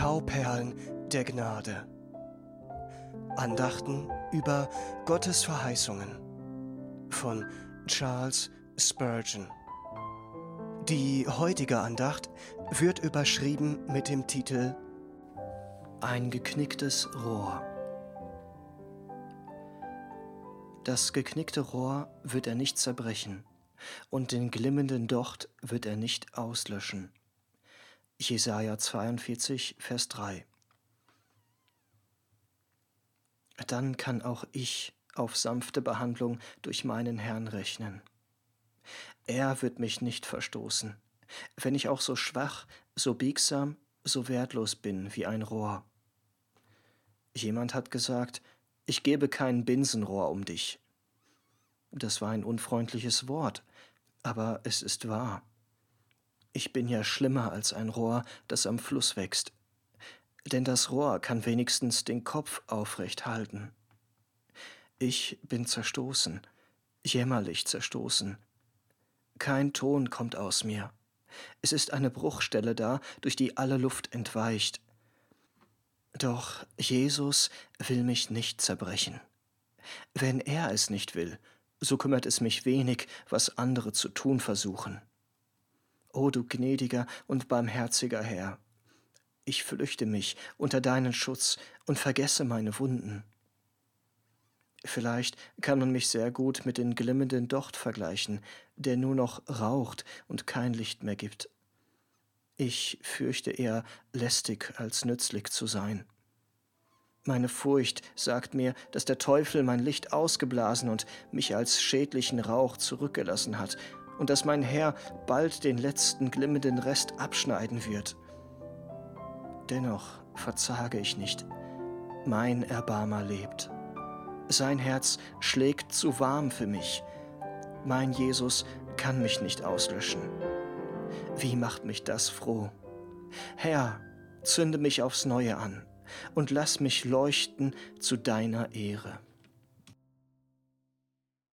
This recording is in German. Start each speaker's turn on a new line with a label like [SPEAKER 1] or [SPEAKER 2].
[SPEAKER 1] Tauperlen der Gnade. Andachten über Gottes Verheißungen von Charles Spurgeon. Die heutige Andacht wird überschrieben mit dem Titel Ein geknicktes Rohr. Das geknickte Rohr wird er nicht zerbrechen, und den glimmenden Docht wird er nicht auslöschen. Jesaja 42, Vers 3. Dann kann auch ich auf sanfte Behandlung durch meinen Herrn rechnen. Er wird mich nicht verstoßen, wenn ich auch so schwach, so biegsam, so wertlos bin wie ein Rohr. Jemand hat gesagt, ich gebe kein Binsenrohr um dich. Das war ein unfreundliches Wort, aber es ist wahr. Ich bin ja schlimmer als ein Rohr, das am Fluss wächst. Denn das Rohr kann wenigstens den Kopf aufrecht halten. Ich bin zerstoßen, jämmerlich zerstoßen. Kein Ton kommt aus mir. Es ist eine Bruchstelle da, durch die alle Luft entweicht. Doch Jesus will mich nicht zerbrechen. Wenn er es nicht will, so kümmert es mich wenig, was andere zu tun versuchen. O du gnädiger und barmherziger Herr, ich flüchte mich unter deinen Schutz und vergesse meine Wunden. Vielleicht kann man mich sehr gut mit dem glimmenden Docht vergleichen, der nur noch raucht und kein Licht mehr gibt. Ich fürchte eher lästig als nützlich zu sein. Meine Furcht sagt mir, dass der Teufel mein Licht ausgeblasen und mich als schädlichen Rauch zurückgelassen hat und dass mein Herr bald den letzten glimmenden Rest abschneiden wird. Dennoch verzage ich nicht. Mein Erbarmer lebt. Sein Herz schlägt zu warm für mich. Mein Jesus kann mich nicht auslöschen. Wie macht mich das froh? Herr, zünde mich aufs Neue an und lass mich leuchten zu deiner Ehre.